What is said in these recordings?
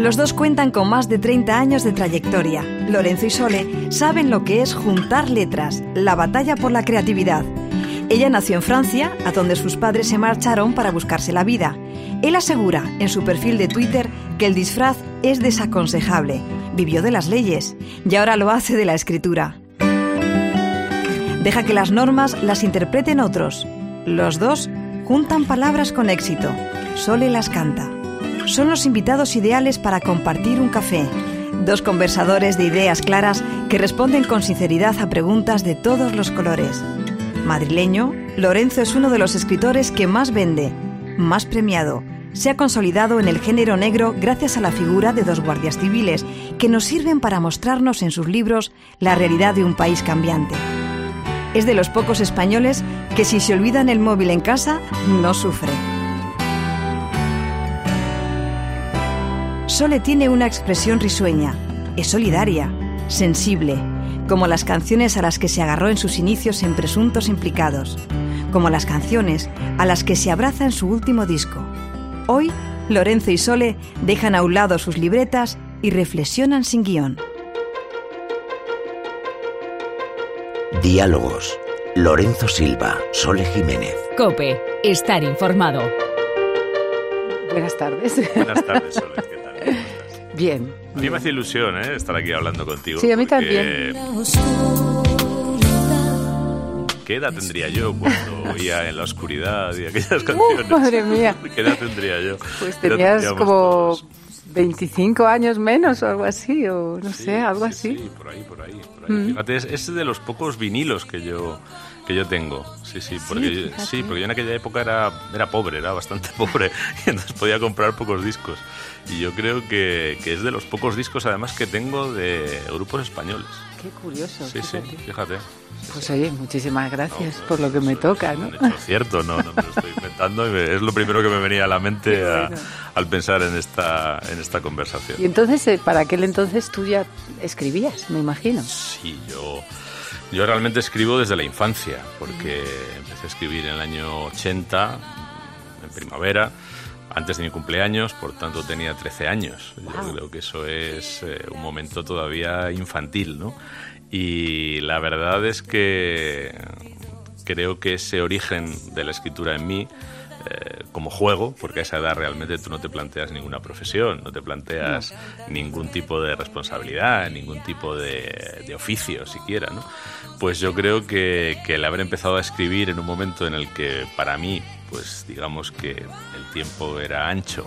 Los dos cuentan con más de 30 años de trayectoria. Lorenzo y Sole saben lo que es juntar letras, la batalla por la creatividad. Ella nació en Francia, a donde sus padres se marcharon para buscarse la vida. Él asegura en su perfil de Twitter que el disfraz es desaconsejable. Vivió de las leyes y ahora lo hace de la escritura. Deja que las normas las interpreten otros. Los dos juntan palabras con éxito. Sole las canta son los invitados ideales para compartir un café. Dos conversadores de ideas claras que responden con sinceridad a preguntas de todos los colores. Madrileño, Lorenzo es uno de los escritores que más vende, más premiado. Se ha consolidado en el género negro gracias a la figura de dos guardias civiles que nos sirven para mostrarnos en sus libros la realidad de un país cambiante. Es de los pocos españoles que si se olvidan el móvil en casa, no sufre. Sole tiene una expresión risueña, es solidaria, sensible, como las canciones a las que se agarró en sus inicios en Presuntos Implicados, como las canciones a las que se abraza en su último disco. Hoy, Lorenzo y Sole dejan a un lado sus libretas y reflexionan sin guion. Diálogos. Lorenzo Silva, Sole Jiménez. Cope, estar informado. Buenas tardes. Buenas tardes, Sole. Bien. A mí me hace ilusión ¿eh? estar aquí hablando contigo. Sí, a mí también. ¿Qué edad tendría yo cuando oía en la oscuridad y aquellas canciones? madre mía. ¿Qué edad tendría yo? Pues tenías como 25 años menos o algo así, o no sé, algo así. Sí, por ahí, por ahí. Por ahí. Mm. Fíjate, es, de los pocos vinilos que yo que yo tengo. Sí, sí, porque, sí, yo, porque yo en aquella época era, era pobre, era bastante pobre, y entonces podía comprar pocos discos. Y yo creo que, que, es de los pocos discos además que tengo de grupos españoles. Qué curioso. Sí, sí, fíjate. Pues oye, muchísimas gracias por lo que me toca, ¿no? Es cierto, no, no me lo estoy inventando y es lo primero que me venía a la mente al pensar en esta, en esta conversación. Y entonces, eh, para aquel entonces tú ya escribías, me imagino. Sí, yo, yo realmente escribo desde la infancia, porque empecé a escribir en el año 80, en primavera antes de mi cumpleaños, por tanto tenía 13 años. Yo creo que eso es eh, un momento todavía infantil, ¿no? Y la verdad es que creo que ese origen de la escritura en mí, eh, como juego, porque a esa edad realmente tú no te planteas ninguna profesión, no te planteas ningún tipo de responsabilidad, ningún tipo de, de oficio siquiera, ¿no? Pues yo creo que, que el haber empezado a escribir en un momento en el que para mí pues digamos que tiempo era ancho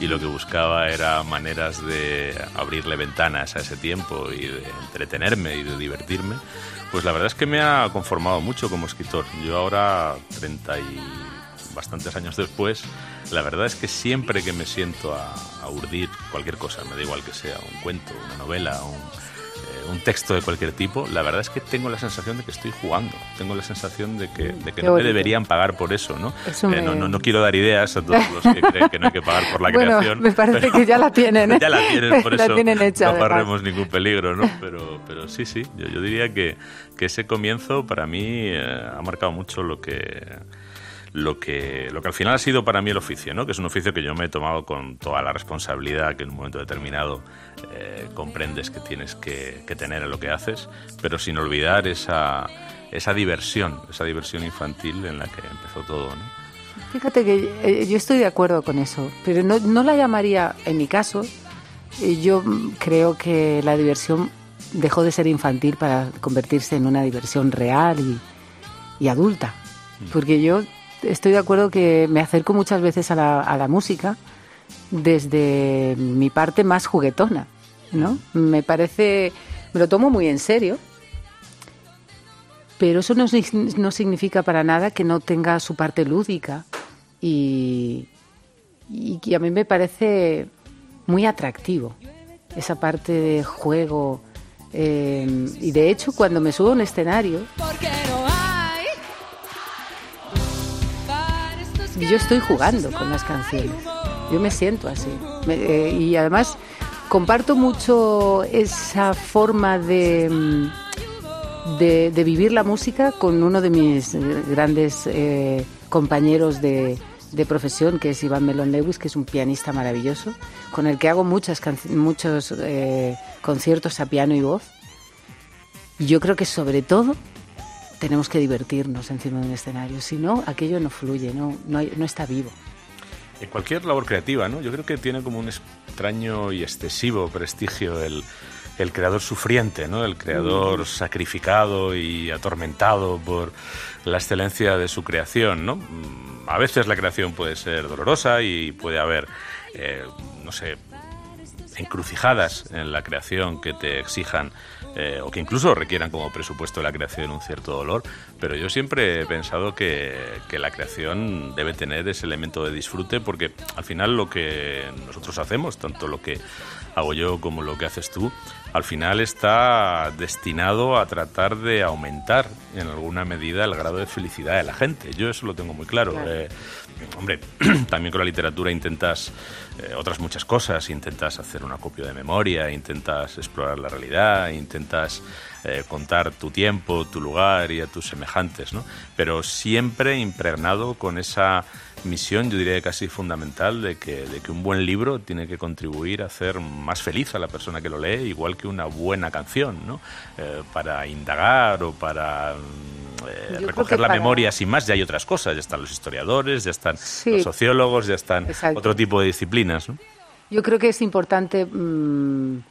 y lo que buscaba era maneras de abrirle ventanas a ese tiempo y de entretenerme y de divertirme, pues la verdad es que me ha conformado mucho como escritor. Yo ahora, 30 y bastantes años después, la verdad es que siempre que me siento a, urdir cualquier cosa, me da igual que sea un cuento, una novela, un un texto de cualquier tipo, la verdad es que tengo la sensación de que estoy jugando. Tengo la sensación de que, de que no me deberían pagar por eso, ¿no? Eh, no, no, quiero dar ideas a todos los que creen que no hay que pagar por la bueno, creación. Me parece que ya la tienen. ¿eh? ya la tienen, por eso tienen hecha, no corremos ningún peligro, ¿no? Pero, pero sí, sí, yo, yo diría que, que ese comienzo para mí eh, ha marcado mucho lo que lo que, lo que al final ha sido para mí el oficio, ¿no? que es un oficio que yo me he tomado con toda la responsabilidad que en un momento determinado eh, comprendes que tienes que, tener en lo que haces, pero sin olvidar esa, esa diversión, esa diversión infantil en la que empezó todo. ¿no? Fíjate que eh, yo estoy de acuerdo con eso, pero no, no la llamaría, en mi caso, eh, yo creo que la diversión dejó de ser infantil para convertirse en una diversión real y, y adulta. Mm. Porque yo estoy de acuerdo que me acerco muchas veces a la, a la música desde mi parte más juguetona, ¿no? Me parece, me lo tomo muy en serio, pero eso no, no significa para nada que no tenga su parte lúdica y, y a mí me parece muy atractivo esa parte de juego. Eh, y de hecho, cuando me subo a un escenario, yo estoy jugando con las canciones. Yo me siento así. Eh, y además comparto mucho esa forma de, mm, de, vivir la música con uno de mis grandes eh, compañeros de, de profesión, que es Iván Melon Lewis, que es un pianista maravilloso, con el que hago muchas muchos eh, conciertos a piano y voz. Y yo creo que sobre todo tenemos que divertirnos encima de un escenario, si no, aquello no fluye, no, no, no está vivo. En cualquier labor creativa, ¿no? Yo creo que tiene como un extraño y excesivo prestigio el, el creador sufriente, ¿no? El creador mm. sacrificado y atormentado por la excelencia de su creación, ¿no? Mm, a veces la creación puede ser dolorosa y puede haber, eh, no sé, encrucijadas en la creación que te exijan eh, o que incluso requieran como presupuesto la creación un cierto dolor, pero yo siempre he pensado que, que, la creación debe tener ese elemento de disfrute porque al final lo que nosotros hacemos, tanto lo que hago yo como lo que haces tú, al final está destinado a tratar de aumentar en alguna medida el grado de felicidad de la gente. Yo eso lo tengo muy claro. Eh, hombre, también con la literatura intentas eh, otras muchas cosas, intentas hacer un acopio de memoria, intentas explorar la realidad, intentas eh, contar tu tiempo, tu lugar y a tus semejantes, ¿no? Pero siempre impregnado con esa misión, yo diría casi fundamental, de que, de que un buen libro tiene que contribuir a hacer más feliz a la persona que lo lee, igual que una buena canción, ¿no? Eh, para indagar o para eh, recoger la memoria sin más, ya hay otras cosas, ya están los historiadores, ya están los sociólogos, ya están otro tipo de disciplinas. ¿no? Yo creo que es importante, mm,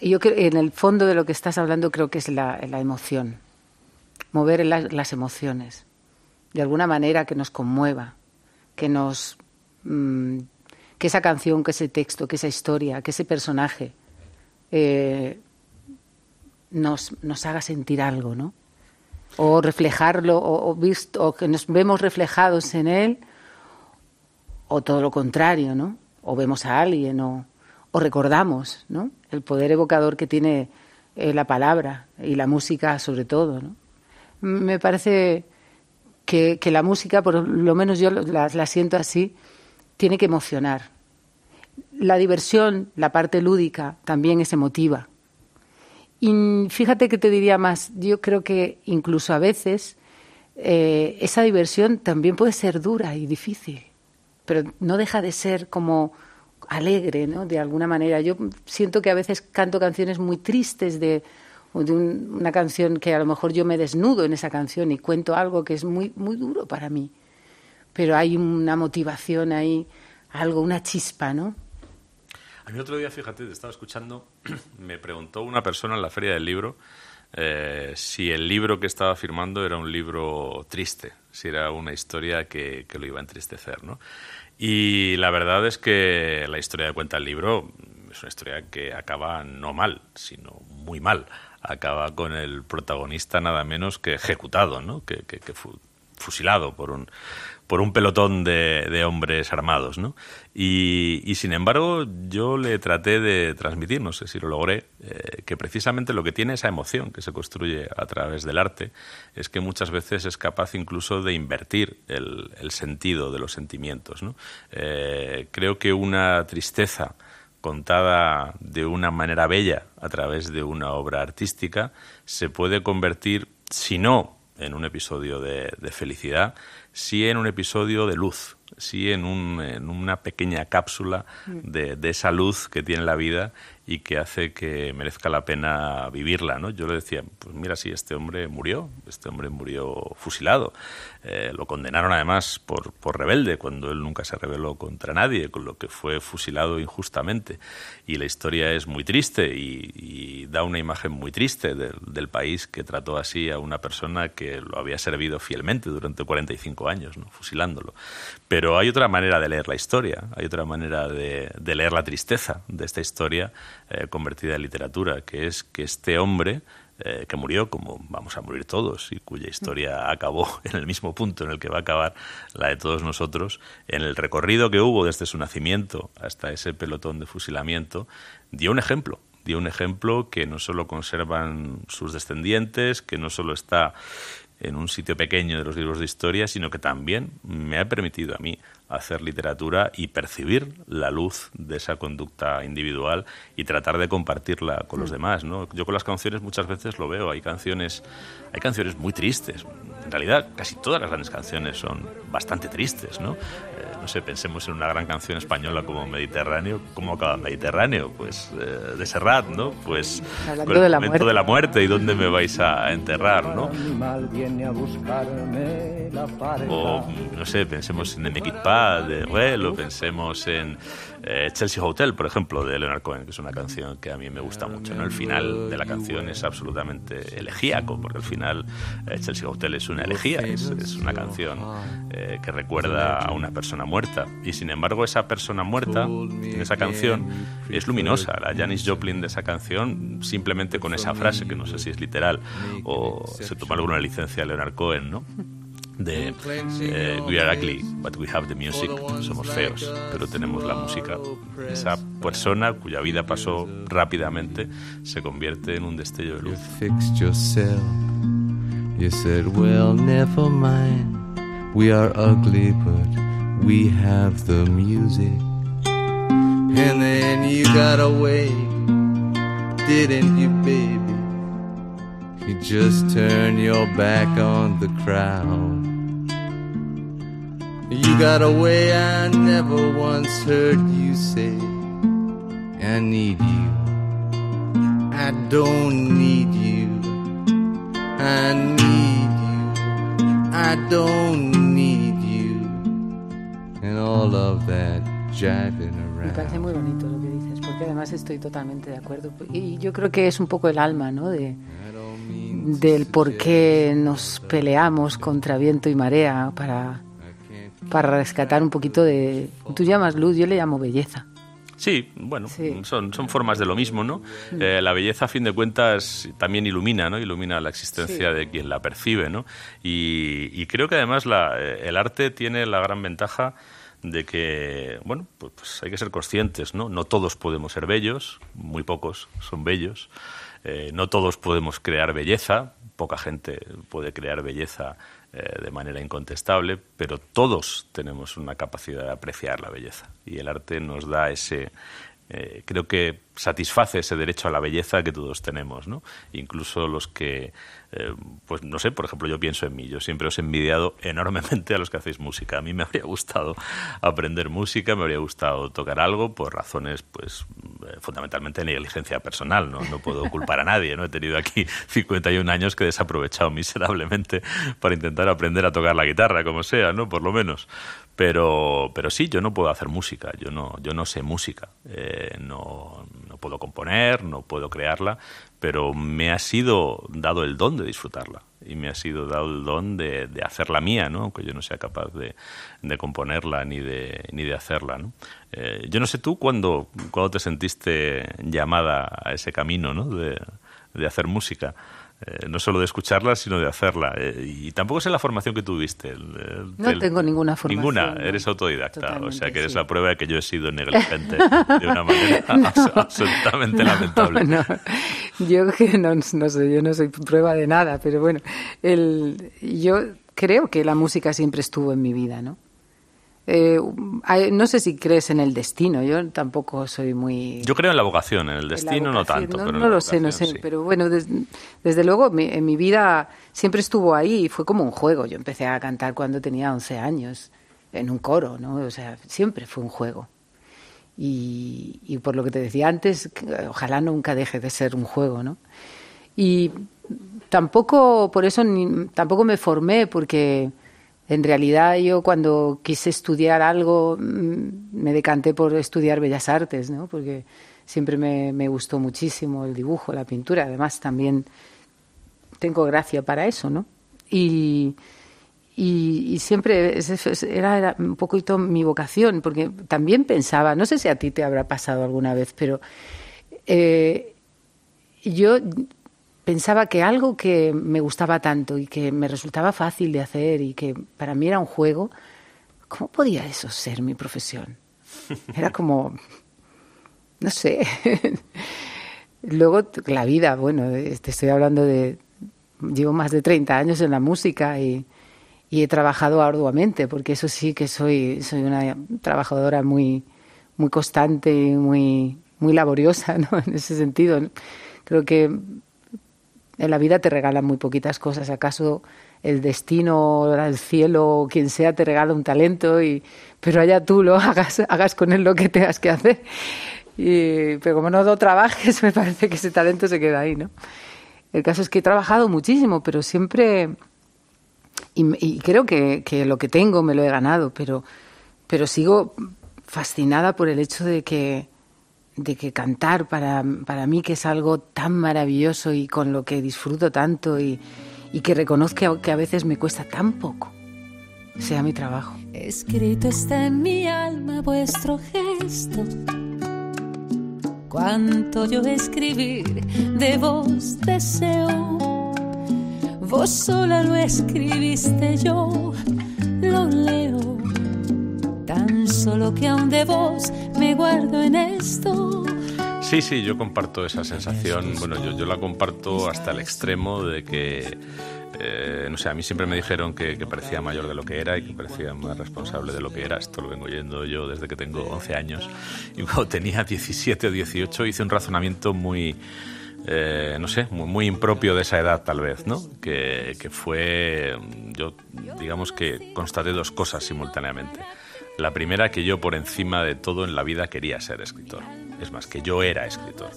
yo creo, en el fondo de lo que estás hablando creo que es la, emoción, mover las emociones, de alguna manera que nos conmueva, que nos... Mm, que esa canción, que ese texto, que esa historia, que ese personaje eh, nos, nos haga sentir algo, ¿no? o reflejarlo o, visto o que nos vemos reflejados en él o todo lo contrario, ¿no? O vemos a alguien o, recordamos, ¿no? El poder evocador que tiene eh, la palabra y la música sobre todo, ¿no? Me parece que, la música, por lo menos yo la, la siento así, tiene que emocionar. La diversión, la parte lúdica, también es emotiva. Y fíjate que te diría más, yo creo que incluso a veces eh, esa diversión también puede ser dura y difícil, pero no deja de ser como alegre, ¿no? De alguna manera. Yo siento que a veces canto canciones muy tristes de, de una canción que a lo mejor yo me desnudo en esa canción y cuento algo que es muy, muy duro para mí. Pero hay una motivación ahí, algo, una chispa, ¿no? A mí otro día, fíjate, te estaba escuchando, me preguntó una persona en la feria del libro eh, si el libro que estaba firmando era un libro triste, si era una historia que, lo iba a entristecer, ¿no? Y la verdad es que la historia que cuenta el libro es una historia que acaba no mal, sino muy mal. Acaba con el protagonista nada menos que ejecutado, ¿no? Que, fusilado por un, por un pelotón de, hombres armados, ¿no? Y, sin embargo, yo le traté de transmitir, no sé si lo logré, eh, que precisamente lo que tiene esa emoción que se construye a través del arte es que muchas veces es capaz incluso de invertir el, sentido de los sentimientos. Eh, creo que una tristeza contada de una manera bella a través de una obra artística se puede convertir, si no en un episodio de, felicidad, sí en un episodio de luz, sí en, un, en una pequeña cápsula mm. de, de, esa luz que tiene la vida y que hace que merezca la pena vivirla, ¿no? Yo le decía, pues mira, sí, este hombre murió, este hombre murió fusilado. Eh, lo condenaron además por, por rebelde, cuando él nunca se rebeló contra nadie, con lo que fue fusilado injustamente. Y la historia es muy triste y, da una imagen muy triste del país que trató así a una persona que lo había servido fielmente durante 45 años, ¿no? fusilándolo. Pero hay otra manera de leer la historia, hay otra manera de, de leer la tristeza de esta historia eh, convertida en literatura, que es que este hombre eh, que murió como vamos a morir todos y cuya historia acabó en el mismo punto en el que va a acabar la de todos nosotros, en el recorrido que hubo desde su nacimiento hasta ese pelotón de fusilamiento, dio un ejemplo, dio un ejemplo que no solo conservan sus descendientes, que no solo está en un sitio pequeño de los libros de historia, sino que también me ha permitido a mí hacer literatura y percibir la luz de esa conducta individual y tratar de compartirla con los mm. demás. ¿no? Yo con las canciones muchas veces lo veo, hay canciones hay canciones muy tristes. En realidad, casi todas las grandes canciones son bastante tristes, ¿no? No sé, pensemos en una gran canción española como Mediterráneo. ¿Cómo acaba Mediterráneo? Pues eh, de Serrat, ¿no? Pues Hablando el de la momento de la muerte y dónde me vais a enterrar, ¿no? O, no sé, pensemos en Ne pas de Ruel o pensemos en eh, Chelsea Hotel, por ejemplo, de Leonard Cohen, que es una canción que a mí me gusta mucho, ¿no? El final de la canción es absolutamente elegíaco, porque el final eh, Chelsea Hotel es una elegía, es, es una canción que recuerda a una persona muerta. Y sin embargo, esa persona muerta en esa canción es luminosa. La Janis Joplin de esa canción, simplemente con esa frase, que no sé si es literal o se toma alguna licencia de Leonard Cohen, ¿no? De eh, We are ugly, but we have the music. Somos feos, pero tenemos la música. Esa persona cuya vida pasó rápidamente se convierte en un destello de luz. You said, well, never mind. We are ugly, but we have the music. And then you got away, didn't you, baby? You just turned your back on the crowd. You got away, I never once heard you say, I need you. I don't need you. I need you. I don't need me parece muy bonito lo que dices, porque además estoy totalmente de acuerdo. Y yo creo que es un poco el alma, ¿no? De, del por qué nos peleamos contra viento y marea para, para rescatar un poquito de... Tú llamas luz, yo le llamo belleza. Sí, bueno, Son, son formas de lo mismo, ¿no? Mm. Eh, la belleza, a fin de cuentas, también ilumina, ¿no? Ilumina la existencia de quien la percibe, ¿no? Y, creo que además la, eh, el arte tiene la gran ventaja de que, bueno, pues, pues, hay que ser conscientes, ¿no? No todos podemos ser bellos, muy pocos son bellos, eh, no todos podemos crear belleza, poca gente puede crear belleza eh, de manera incontestable, pero todos tenemos una capacidad de apreciar la belleza. Y el arte nos da ese, eh, creo que satisface ese derecho a la belleza que todos tenemos, ¿no? Incluso los que eh, pues no sé, por ejemplo, yo pienso en mí. Yo siempre os he envidiado enormemente a los que hacéis música. A mí me habría gustado aprender música, me habría gustado tocar algo por razones, pues, eh, fundamentalmente de negligencia personal. ¿no? puedo culpar a nadie. ¿no? He tenido aquí 51 años que he desaprovechado miserablemente para intentar aprender a tocar la guitarra, como sea, ¿no? Por lo menos. Pero, pero sí, yo no puedo hacer música. Yo no, yo no sé música. Eh, no, no puedo componer, no puedo crearla pero me ha sido dado el don de disfrutarla y me ha sido dado el don de, de hacerla mía, ¿no? aunque yo no sea capaz de, de componerla ni de, ni de hacerla. ¿no? Eh, yo no sé tú cuándo, cuando te sentiste llamada a ese camino ¿no? de, de hacer música. Eh, no solo de escucharla, sino de hacerla. Eh, y tampoco sé la formación que tuviste. no tengo ninguna formación. Ninguna, eres autodidacta. O sea que eres la prueba de que yo he sido negligente de una manera absolutamente lamentable. No, yo no, no sé, yo no soy prueba de nada, pero bueno, el, yo creo que la música siempre estuvo en mi vida, ¿no? Eh, no sé si crees en el destino, yo tampoco soy muy... Yo creo en la vocación, en el destino no tanto. No, pero no lo sé, no sé, pero bueno, desde luego en mi vida siempre estuvo ahí y fue como un juego. Yo empecé a cantar cuando tenía 11 años, en un coro, ¿no? O sea, siempre fue un juego. Y, y por lo que te decía antes, ojalá nunca deje de ser un juego, ¿no? Y tampoco, por eso, ni, tampoco me formé porque en realidad yo cuando quise estudiar algo mm, me decanté por estudiar bellas artes, ¿no? Porque siempre me, gustó muchísimo el dibujo, la pintura. Además también tengo gracia para eso, ¿no? Y, y, siempre era, un poquito mi vocación, porque también pensaba, no sé si a ti te habrá pasado alguna vez, pero eh, yo pensaba que algo que me gustaba tanto y que me resultaba fácil de hacer y que para mí era un juego, ¿cómo podía eso ser mi profesión? Era como, no sé. Luego la vida, bueno, te estoy hablando de, llevo más de 30 años en la música y, y he trabajado arduamente, porque eso sí que soy, soy una trabajadora muy, muy constante y muy, muy laboriosa, ¿no? En ese sentido. Creo que En la vida te regalan muy poquitas cosas. ¿Acaso el destino, el cielo, quien sea, te regala un talento? Y, pero allá tú lo hagas, hagas con él lo que tengas que hacer. Y, pero como no lo trabajes, me parece que ese talento se queda ahí, ¿no? El caso es que he trabajado muchísimo, pero siempre... Y, creo que, que, lo que tengo me lo he ganado, pero, pero sigo fascinada por el hecho de que de que cantar para, para mí, que es algo tan maravilloso y con lo que disfruto tanto y, y que reconozco que a veces me cuesta tan poco, sea mi trabajo. Escrito está en mi alma vuestro gesto. Cuanto yo escribir de vos deseo. Vos sola lo escribiste, yo lo leo Tan solo que aún de vos me guardo en esto. Sí, sí, yo comparto esa sensación. Bueno, yo, yo la comparto hasta el extremo de que, eh, no sé, a mí siempre me dijeron que, que, parecía mayor de lo que era y que parecía más responsable de lo que era. Esto lo vengo oyendo yo desde que tengo 11 años. Y cuando tenía 17 o 18 hice un razonamiento muy... Eh, no sé, muy, muy, impropio de esa edad tal vez, ¿no? Que, que fue, yo digamos que constaté dos cosas simultáneamente. La primera, que yo por encima de todo en la vida quería ser escritor. Es más, que yo era escritor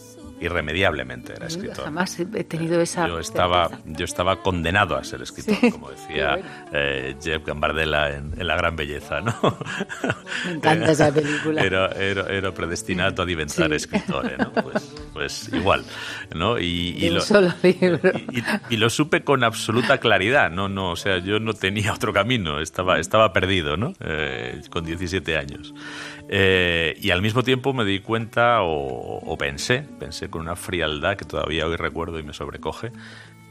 irremediablemente era escritor. Jamás he tenido esa. Yo estaba, yo estaba condenado a ser escritor, como decía eh, Jeff Gambardella en, La Gran Belleza, ¿no? Me encanta esa película. Era, era, predestinado a diventar escritor, ¿no? Pues, pues, igual, ¿no? Y, lo, solo libro. Y, lo supe con absoluta claridad, ¿no? no O sea, yo no tenía otro camino, estaba, estaba perdido, ¿no? Eh, con 17 años. Eh, y al mismo tiempo me di cuenta o, pensé, pensé con una frialdad que todavía hoy recuerdo y me sobrecoge,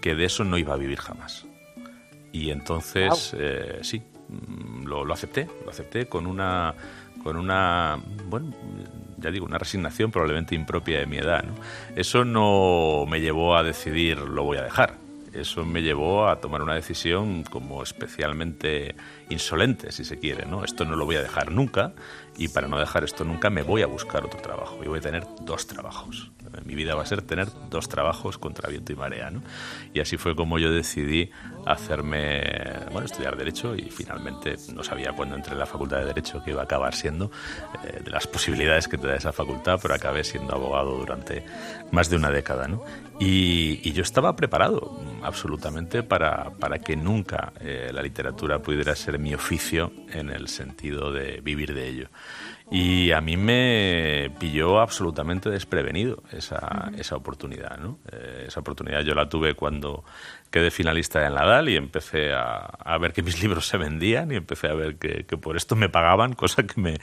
que de eso no iba a vivir jamás. Y entonces, eh, sí, mm, lo, lo, acepté, lo acepté con una, con una, bueno, ya digo, una resignación probablemente impropia de mi edad. ¿no? Eso no me llevó a decidir lo voy a dejar. Eso me llevó a tomar una decisión como especialmente insolente, si se quiere, ¿no? Esto no lo voy a dejar nunca y para no dejar esto nunca me voy a buscar otro trabajo y voy a tener dos trabajos. Mi vida va a ser tener dos trabajos contra viento y marea. ¿no? Y así fue como yo decidí hacerme, bueno, estudiar Derecho y finalmente no sabía cuándo entré en la Facultad de Derecho que iba a acabar siendo, eh, de las posibilidades que te da esa facultad, pero acabé siendo abogado durante más de una década. ¿no? Y, yo estaba preparado absolutamente para, para que nunca eh, la literatura pudiera ser mi oficio en el sentido de vivir de ello. Y a mí me pilló absolutamente desprevenido esa, esa oportunidad. ¿no? Eh, esa oportunidad yo la tuve cuando quedé finalista en la DAL y empecé a, a, ver que mis libros se vendían y empecé a ver que, que, por esto me pagaban, cosa que me,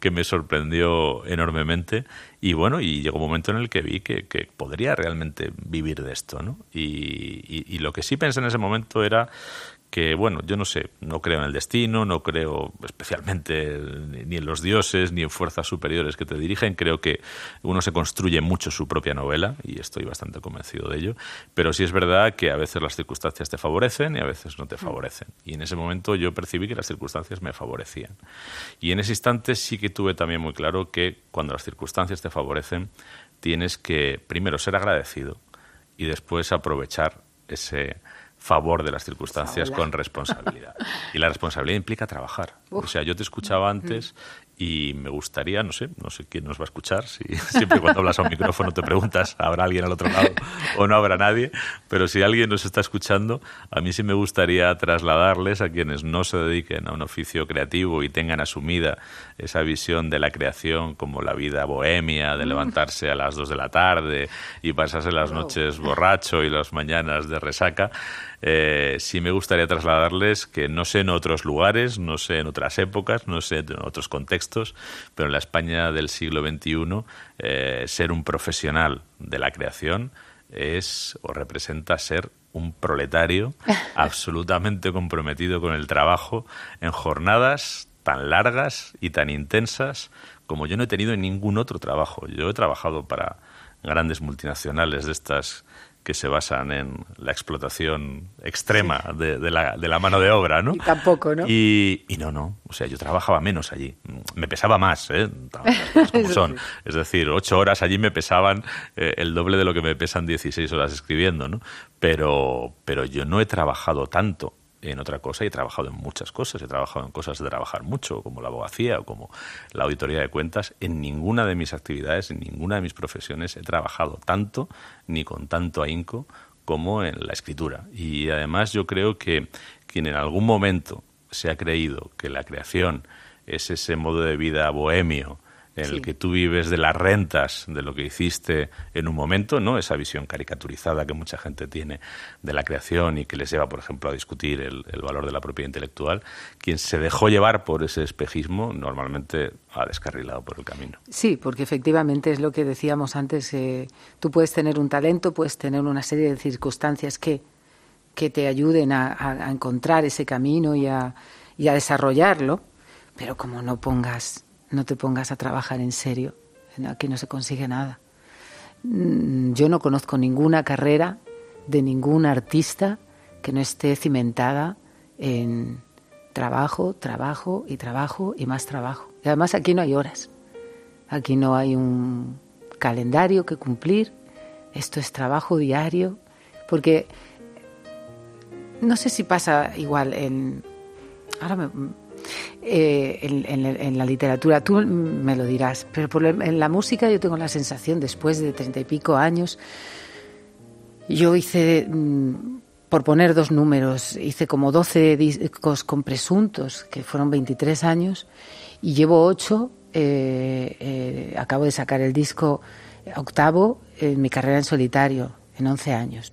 que me sorprendió enormemente. Y bueno, y llegó un momento en el que vi que, que podría realmente vivir de esto. ¿no? Y, y, y lo que sí pensé en ese momento era que, bueno, yo no sé, no creo en el destino, no creo especialmente ni en los dioses, ni en fuerzas superiores que te dirigen, creo que uno se construye mucho su propia novela, y estoy bastante convencido de ello, pero sí es verdad que a veces las circunstancias te favorecen y a veces no te favorecen. Y en ese momento yo percibí que las circunstancias me favorecían. Y en ese instante sí que tuve también muy claro que cuando las circunstancias te favorecen, tienes que primero ser agradecido y después aprovechar ese favor de las circunstancias con responsabilidad. Y la responsabilidad implica trabajar. O sea, yo te escuchaba antes y me gustaría, no sé, no sé quién nos va a escuchar, si siempre cuando hablas a un micrófono te preguntas, ¿habrá alguien al otro lado o no habrá nadie? Pero si alguien nos está escuchando, a mí sí me gustaría trasladarles a quienes no se dediquen a un oficio creativo y tengan asumida esa visión de la creación como la vida bohemia, de mm. levantarse a las dos de la tarde y pasarse las noches borracho y las mañanas de resaca, eh, sí me gustaría trasladarles que no sé en otros lugares, no sé en otras épocas, no sé en otros contextos, pero en la España del siglo XXI, eh, ser un profesional de la creación es o representa ser un proletario absolutamente comprometido con el trabajo en jornadas tan largas y tan intensas como yo no he tenido en ningún otro trabajo. Yo he trabajado para grandes multinacionales de estas que se basan en la explotación extrema de, la, de, la, mano de obra, ¿no? Y tampoco, ¿no? Y, y, no, no, o sea, yo trabajaba menos allí. Me pesaba más, ¿eh? Como son. Es decir, ocho horas allí me pesaban eh, el doble de lo que me pesan 16 horas escribiendo, ¿no? Pero, pero yo no he trabajado tanto en otra cosa y he trabajado en muchas cosas. He trabajado en cosas de trabajar mucho, como la abogacía o como la auditoría de cuentas. En ninguna de mis actividades, en ninguna de mis profesiones he trabajado tanto ni con tanto ahínco como en la escritura. Y además yo creo que quien en algún momento se ha creído que la creación es ese modo de vida bohemio en el que tú vives de las rentas de lo que hiciste en un momento, ¿no? Esa visión caricaturizada que mucha gente tiene de la creación y que les lleva, por ejemplo, a discutir el, valor de la propiedad intelectual. Quien se dejó llevar por ese espejismo normalmente ha descarrilado por el camino. Sí, porque efectivamente es lo que decíamos antes. Eh, tú puedes tener un talento, puedes tener una serie de circunstancias que, que te ayuden a, encontrar ese camino y a, y a desarrollarlo, pero como no pongas no te pongas a trabajar en serio. Aquí no se consigue nada. Mm, yo no conozco ninguna carrera de ningún artista que no esté cimentada en trabajo, trabajo y trabajo y más trabajo. Y además aquí no hay horas. Aquí no hay un calendario que cumplir. Esto es trabajo diario. Porque no sé si pasa igual en... Ahora me, eh, en, la literatura. Tú me lo dirás, pero en la música yo tengo la sensación, después de treinta y pico años, yo hice, mm, por poner dos números, hice como doce discos con presuntos, que fueron 23 años, y llevo ocho. Eh, eh, acabo de sacar el disco octavo en mi carrera en solitario, en 11 años.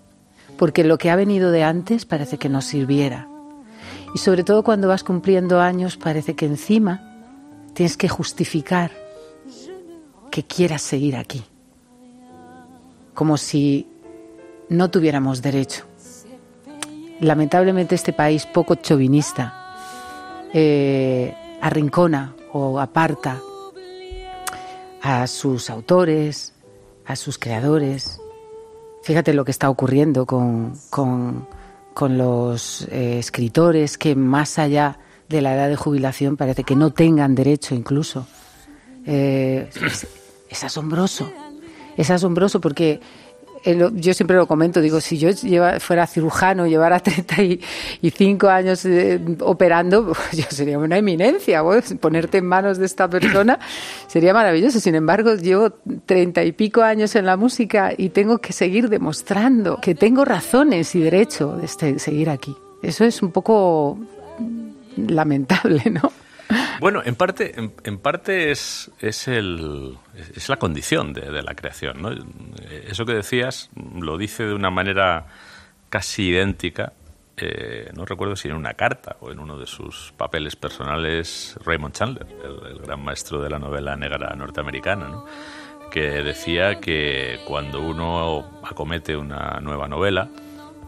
porque lo que ha venido de antes parece que no sirviera. Y sobre todo cuando vas cumpliendo años parece que encima tienes que justificar que quieras seguir aquí, como si no tuviéramos derecho. Lamentablemente este país poco chauvinista eh, arrincona o aparta a sus autores, a sus creadores. Fíjate lo que está ocurriendo con, con, los eh, escritores que más allá de la edad de jubilación parece que no tengan derecho incluso. Eh, es asombroso. Es asombroso porque yo siempre lo comento, digo, si yo fuera cirujano, llevara 35 años eh, operando, pues yo sería una eminencia. Ponerte en manos de esta persona sería maravilloso. Sin embargo, llevo treinta y pico años en la música y tengo que seguir demostrando que tengo razones y derecho de este, seguir aquí. Eso es un poco lamentable, ¿no? Bueno, en parte, en, parte es, es, el, es la condición de, la creación. ¿no? Eso que decías lo dice de una manera casi idéntica, eh, no recuerdo si en una carta o en uno de sus papeles personales, Raymond Chandler, el, gran maestro de la novela negra norteamericana, ¿no? que decía que cuando uno acomete una nueva novela,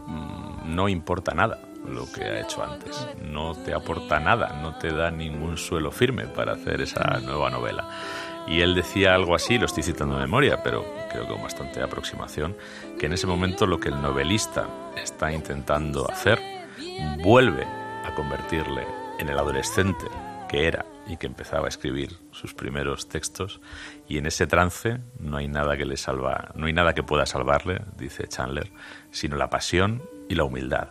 mm, no importa nada lo que ha hecho antes. No te aporta nada, no te da ningún suelo firme para hacer esa nueva novela. Y él decía algo así, lo estoy citando de memoria, pero creo que con bastante aproximación, que en ese momento lo que el novelista está intentando hacer vuelve a convertirle en el adolescente que era y que empezaba a escribir sus primeros textos y en ese trance no hay nada que le salva, no hay nada que pueda salvarle, dice Chandler, sino la pasión y la humildad.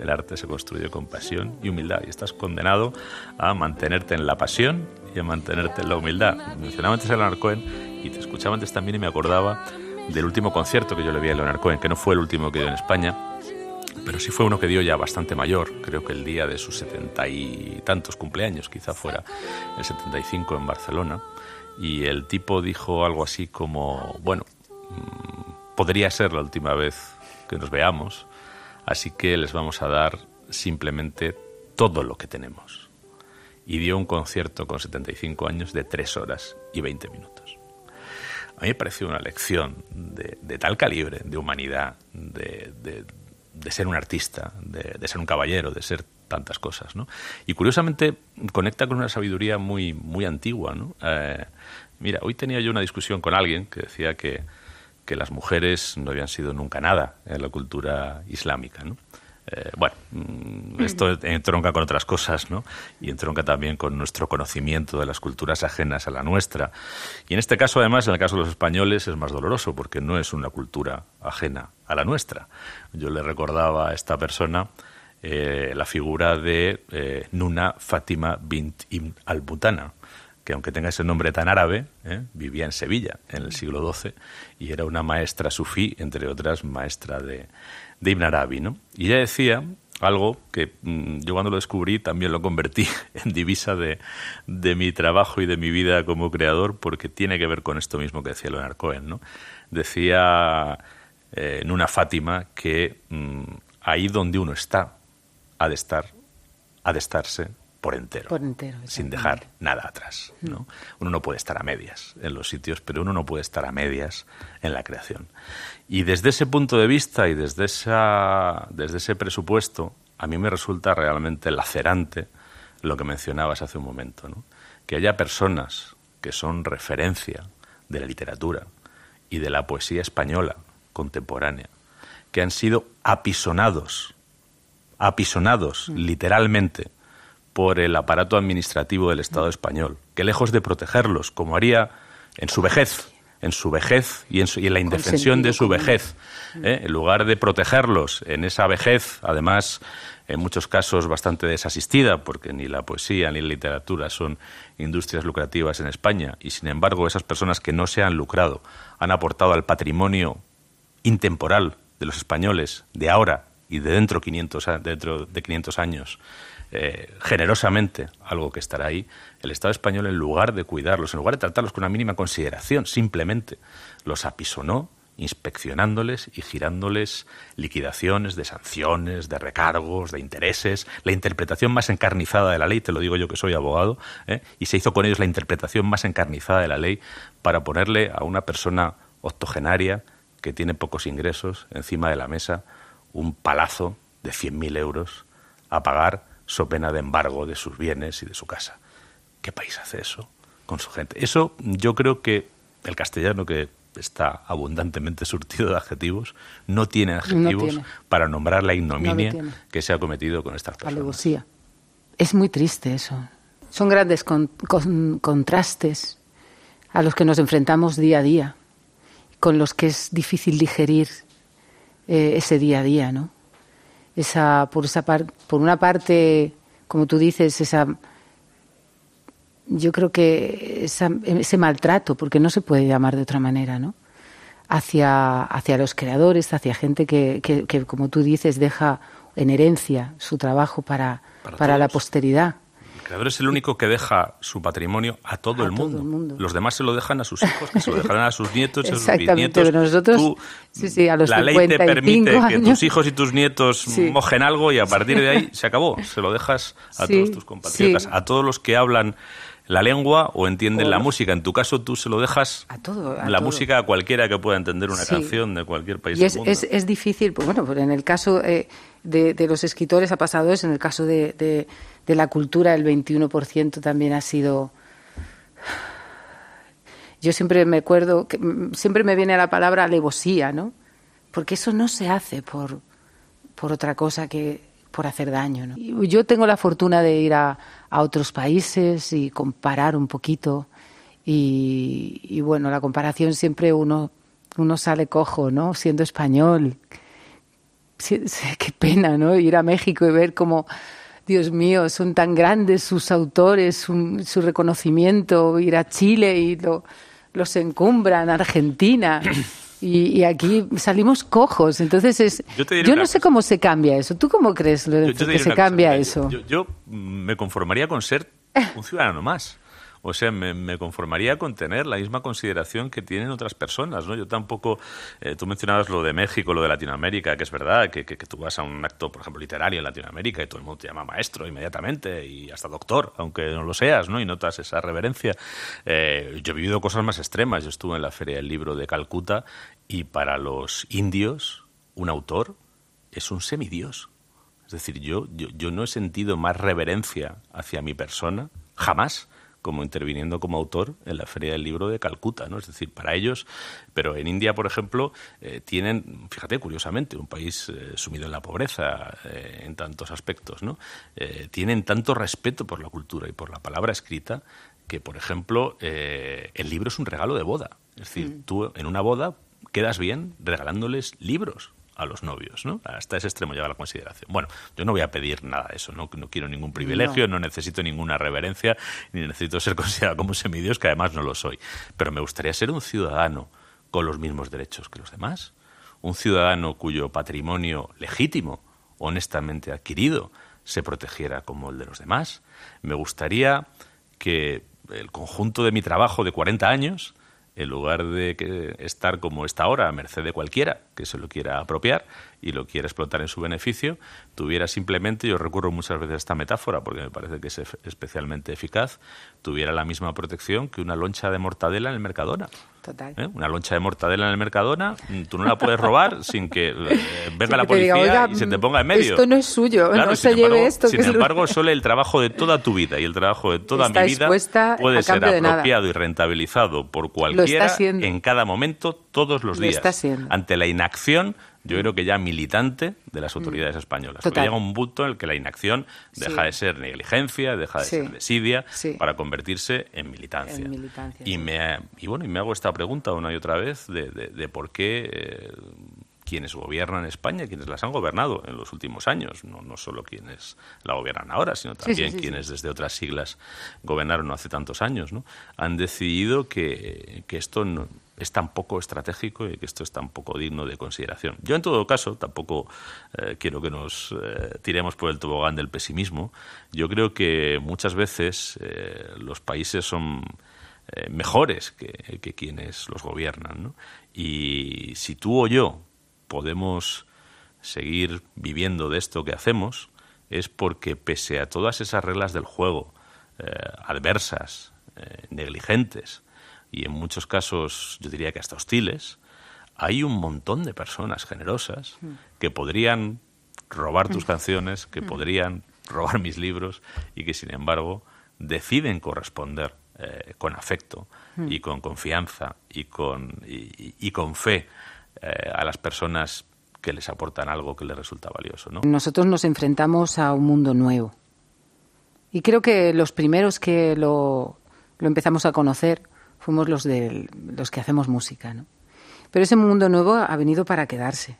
El arte se construye con pasión y humildad y estás condenado a mantenerte en la pasión y a mantenerte en la humildad. Mencionaba antes a Leonard Cohen y te escuchaba antes también y me acordaba del último concierto que yo le vi a Leonard Cohen, que no fue el último que dio en España, pero sí fue uno que dio ya bastante mayor, creo que el día de sus setenta y tantos cumpleaños, quizá fuera el 75 en Barcelona, y el tipo dijo algo así como, bueno, mm, podría ser la última vez que nos veamos, así que les vamos a dar simplemente todo lo que tenemos. Y dio un concierto con 75 años de 3 horas y 20 minutos. A mí me pareció una lección de, tal calibre, de humanidad, de, de ser un artista, de, ser un caballero, de ser tantas cosas, ¿no? Y curiosamente conecta con una sabiduría muy, muy antigua, ¿no? Eh, mira, hoy tenía yo una discusión con alguien que decía que, que las mujeres no habían sido nunca nada en la cultura islámica, ¿no? Eh, bueno, mm, esto entronca con otras cosas, ¿no? Y entronca también con nuestro conocimiento de las culturas ajenas a la nuestra. Y en este caso, además, en el caso de los españoles, es más doloroso porque no es una cultura ajena a la nuestra. Yo le recordaba a esta persona eh, la figura de eh, Nuna Fátima bint Ibn al-Butana, que aunque tenga ese nombre tan árabe, vivía en Sevilla en el siglo XII y era una maestra sufí, entre otras, maestra de, de Ibn Arabi, ¿no? Y ella decía algo que mm, yo cuando lo descubrí también lo convertí en divisa de, mi trabajo y de mi vida como creador porque tiene que ver con esto mismo que decía Leonard Cohen, ¿no? Decía eh, en una Fátima que mm, ahí donde uno está ha de estar, ha de estarse por entero, sin dejar nada atrás. ¿no? Mm. Uno no puede estar a medias en los sitios, pero uno no puede estar a medias en la creación. Y desde ese punto de vista y desde, esa, desde ese presupuesto, a mí me resulta realmente lacerante lo que mencionabas hace un momento, ¿no? que haya personas que son referencia de la literatura y de la poesía española contemporánea, que han sido apisonados, apisonados mm. literalmente por el aparato administrativo del Estado español, que lejos de protegerlos, como haría en su vejez, en su vejez y en, la indefensión de su vejez, ¿eh? en lugar de protegerlos en esa vejez, además en muchos casos bastante desasistida, porque ni la poesía ni la literatura son industrias lucrativas en España, y sin embargo esas personas que no se han lucrado han aportado al patrimonio intemporal de los españoles de ahora y de dentro, 500, dentro de 500 años eh, generosamente algo que estará ahí, el Estado español, en lugar de cuidarlos, en lugar de tratarlos con una mínima consideración, simplemente los apisonó inspeccionándoles y girándoles liquidaciones de sanciones, de recargos, de intereses, la interpretación más encarnizada de la ley, te lo digo yo que soy abogado, ¿eh? y se hizo con ellos la interpretación más encarnizada de la ley para ponerle a una persona octogenaria que tiene pocos ingresos encima de la mesa un palazo de 100.000 euros a pagar so pena de embargo de sus bienes y de su casa. ¿Qué país hace eso con su gente? Eso yo creo que el castellano, que está abundantemente surtido de adjetivos, no tiene adjetivos para nombrar la ignominia que se ha cometido con estas personas. Alevosía. Es muy triste eso. Son grandes contrastes a los que nos enfrentamos día a día, con los que es difícil digerir eh, ese día a día, ¿no? Esa, por, esa por una parte, como tú dices, esa, yo creo que ese maltrato, porque no se puede llamar de otra manera, ¿no? Hacia, hacia los creadores, hacia gente que, que, como tú dices, deja en herencia su trabajo para, para la posteridad. El creador es el único que deja su patrimonio a todo, el, mundo. Los demás se lo dejan a sus hijos, que se lo dejarán a sus nietos, a sus bisnietos. Pero nosotros, sí, sí, a los la ley te permite que tus hijos y tus nietos mojen algo y a partir de ahí se acabó. Se lo dejas a todos tus compatriotas, a todos los que hablan la lengua o entienden la música. En tu caso, tú se lo dejas a todo, la música a cualquiera que pueda entender una canción de cualquier país y es, del mundo. Es, es difícil, pues bueno, pues en el caso eh, de, de, los escritores ha pasado eso, en el caso de, de, de la cultura el 21% también ha sido... Yo siempre me acuerdo, que siempre me viene a la palabra alevosía, ¿no? Porque eso no se hace por, por otra cosa que por hacer daño. ¿no? Yo tengo la fortuna de ir a, a otros países y comparar un poquito. Y, bueno, la comparación siempre uno, uno sale cojo, ¿no? Siendo español. Qué pena, ¿no? Ir a México y ver cómo, Dios mío, son tan grandes sus autores, su, reconocimiento. Ir a Chile y lo, los encumbran, Argentina. Y, y aquí salimos cojos. Entonces, es, Yo no sé cómo se cambia eso. ¿Tú cómo crees Yo- Lorenzo, yo te que se cosa, cambia eso? Yo, me conformaría con ser un ciudadano más. O sea, me, conformaría con tener la misma consideración que tienen otras personas, ¿no? Yo tampoco... eh, tú mencionabas lo de México, lo de Latinoamérica, que es verdad, que, que- que tú vas a un acto, por ejemplo, literario en Latinoamérica y todo el mundo te llama maestro inmediatamente y hasta doctor, aunque no lo seas, ¿no? Y notas esa reverencia. Eh, yo he vivido cosas más extremas. Yo estuve en la Feria del Libro de Calcuta y para los indios, un autor es un semidios. Es decir, yo, yo, yo no he sentido más reverencia hacia mi persona, jamás, como interviniendo como autor en la Feria del Libro de Calcuta, ¿no? Es decir, para ellos, pero en India, por ejemplo, eh, tienen, fíjate, curiosamente, un país eh, sumido en la pobreza eh, en tantos aspectos, ¿no? Eh, tienen tanto respeto por la cultura y por la palabra escrita que, por ejemplo, el libro es un regalo de boda. Es decir, tú en una boda quedas bien regalándoles libros a los novios, ¿no? Hasta ese extremo lleva la consideración. Bueno, yo no voy a pedir nada de eso, no, no quiero ningún privilegio, no. necesito ninguna reverencia, ni necesito ser considerado como semidios, que además no lo soy. Pero me gustaría ser un ciudadano con los mismos derechos que los demás. Un ciudadano cuyo patrimonio legítimo, honestamente adquirido, se protegiera como el de los demás. Me gustaría que el conjunto de mi trabajo de 40 años en lugar de que estar como está ahora, a merced de cualquiera que se lo quiera apropiar y lo quiera explotar en su beneficio, tuviera simplemente, yo recurro muchas veces a esta metáfora porque me parece que es especialmente eficaz, tuviera la misma protección que una loncha de mortadela en el Mercadona. Total. ¿Eh? Una loncha de mortadela en el Mercadona, mm, tú no la puedes robar sin que eh, venga la policía diga, "Oiga, y se te ponga en medio. esto no es suyo, no se lleve esto, Sin lo- embargo, solo el trabajo de toda tu vida y el trabajo de toda Está mi vida puede ser apropiado y rentabilizado por cualquiera en cada momento, todos los Lo días. está siendo. Ante la inacción, yo creo que ya militante de las autoridades españolas. Porque llega un punto en el que la inacción deja Sí. de ser negligencia, deja de Sí. ser desidia, Sí. para convertirse en militancia. En militancia, y, me, y bueno, y me hago esta pregunta una y otra vez de, de- de por qué eh, quienes gobiernan España, quienes las han gobernado en los últimos años, no, no solo quienes la gobiernan ahora, sino también sí, sí. quienes desde otras siglas gobernaron hace tantos años, ¿no? han decidido que, que esto no- es tan poco estratégico y que esto es tan poco digno de consideración. Yo, en todo caso, tampoco eh, quiero que nos eh, tiremos por el tobogán del pesimismo. Yo creo que muchas veces eh, los países son mejores que, que quienes los gobiernan. ¿no? Y si tú o yo podemos seguir viviendo de esto que hacemos, es porque pese a todas esas reglas del juego adversas, negligentes y en muchos casos yo diría que hasta hostiles, hay un montón de personas generosas que podrían robar tus canciones, que podrían robar mis libros y que sin embargo deciden corresponder eh, con afecto y con confianza y con, y, con fe eh, a las personas que les aportan algo que les resulta valioso. ¿no? Nosotros nos enfrentamos a un mundo nuevo. Y creo que los primeros que lo, lo empezamos a conocer fuimos los, del- los que hacemos música. ¿no? Pero ese mundo nuevo ha venido para quedarse.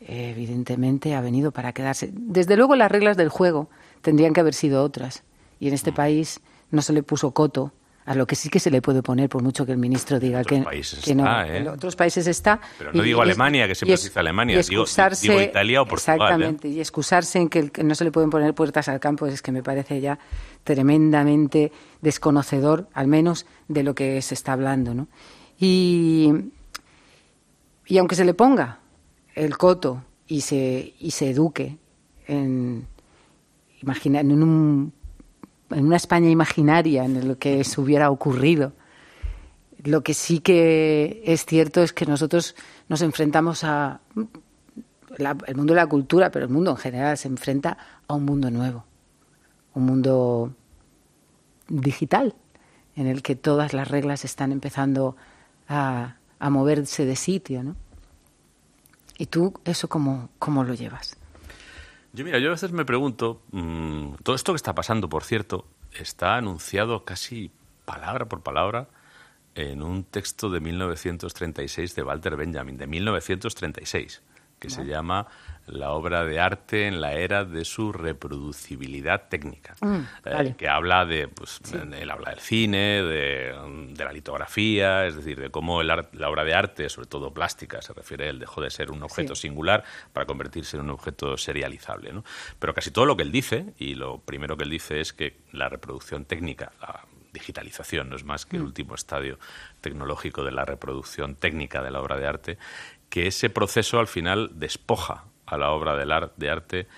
Eh, Evidentemente ha venido para quedarse. Desde luego las reglas del juego tendrían que haber sido otras. Y en este país no se le puso coto a lo que sí que se le puede poner, por mucho que el ministro diga que, que no. está, ¿eh? En otros países está. Pero no digo Alemania, que siempre y se dice Alemania, y digo- digo Italia o Portugal, ¿eh? Exactamente, y excusarse en que no se le pueden poner puertas al campo es que me parece ya tremendamente desconocedor, al menos, de lo que se está hablando. ¿no? Y, y aunque se le ponga el coto y se, y se eduque en, imagina, en, un, en una España imaginaria en lo que se hubiera ocurrido, lo que sí que es cierto es que nosotros nos enfrentamos a la- el mundo de la cultura, pero el mundo en general se enfrenta a un mundo nuevo, un mundo digital, en el que todas las reglas están empezando a, a moverse de sitio, ¿no? ¿Y tú eso cómo, cómo lo llevas? Yo mira, yo a veces me pregunto, mm, todo esto que está pasando, por cierto, está anunciado casi palabra por palabra en un texto de 1936 de Walter Benjamin, de 1936. Que se llama la obra de arte en la era de su reproducibilidad técnica, Mm, eh, que habla de, pues, él habla del cine, de, de la litografía, es decir, de cómo el la obra de arte, sobre todo plástica, se refiere, él dejó de ser un objeto Sí. singular para convertirse en un objeto serializable. ¿no? Pero casi todo lo que él dice, y lo primero que él dice es que la reproducción técnica, la digitalización, no es más que el último estadio tecnológico de la reproducción técnica de la obra de arte, que ese proceso al final despoja a la obra del ar- de arte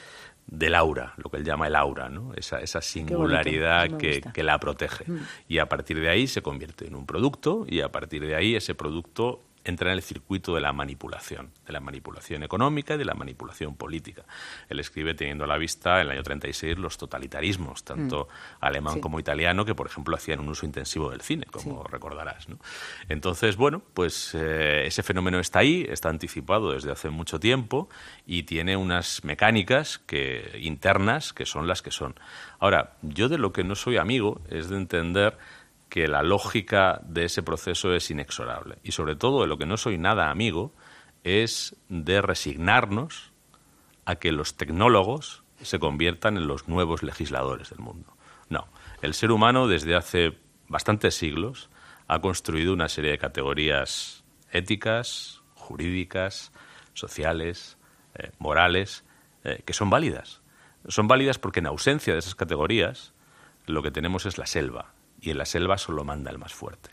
del aura, lo que él llama el aura, ¿no? esa, esa singularidad que, la protege. Y a partir de ahí se convierte en un producto y a partir de ahí ese producto entra en el circuito de la manipulación, de la manipulación económica y de la manipulación política. Él escribe teniendo a la vista en el año 36 los totalitarismos, tanto alemán Sí. como italiano, que por ejemplo hacían un uso intensivo del cine, como recordarás. ¿no? Entonces, bueno, pues eh, ese fenómeno está ahí, está anticipado desde hace mucho tiempo y tiene unas mecánicas que, internas que son las que son. Ahora, yo de lo que no soy amigo es de entender que la lógica de ese proceso es inexorable. Y sobre todo de lo que no soy nada amigo es de resignarnos a que los tecnólogos se conviertan en los nuevos legisladores del mundo. No, el ser humano desde hace bastantes siglos ha construido una serie de categorías éticas, jurídicas, sociales, eh, morales, eh, que son válidas. Son válidas porque en ausencia de esas categorías lo que tenemos es la selva. Y en la selva solo manda el más fuerte.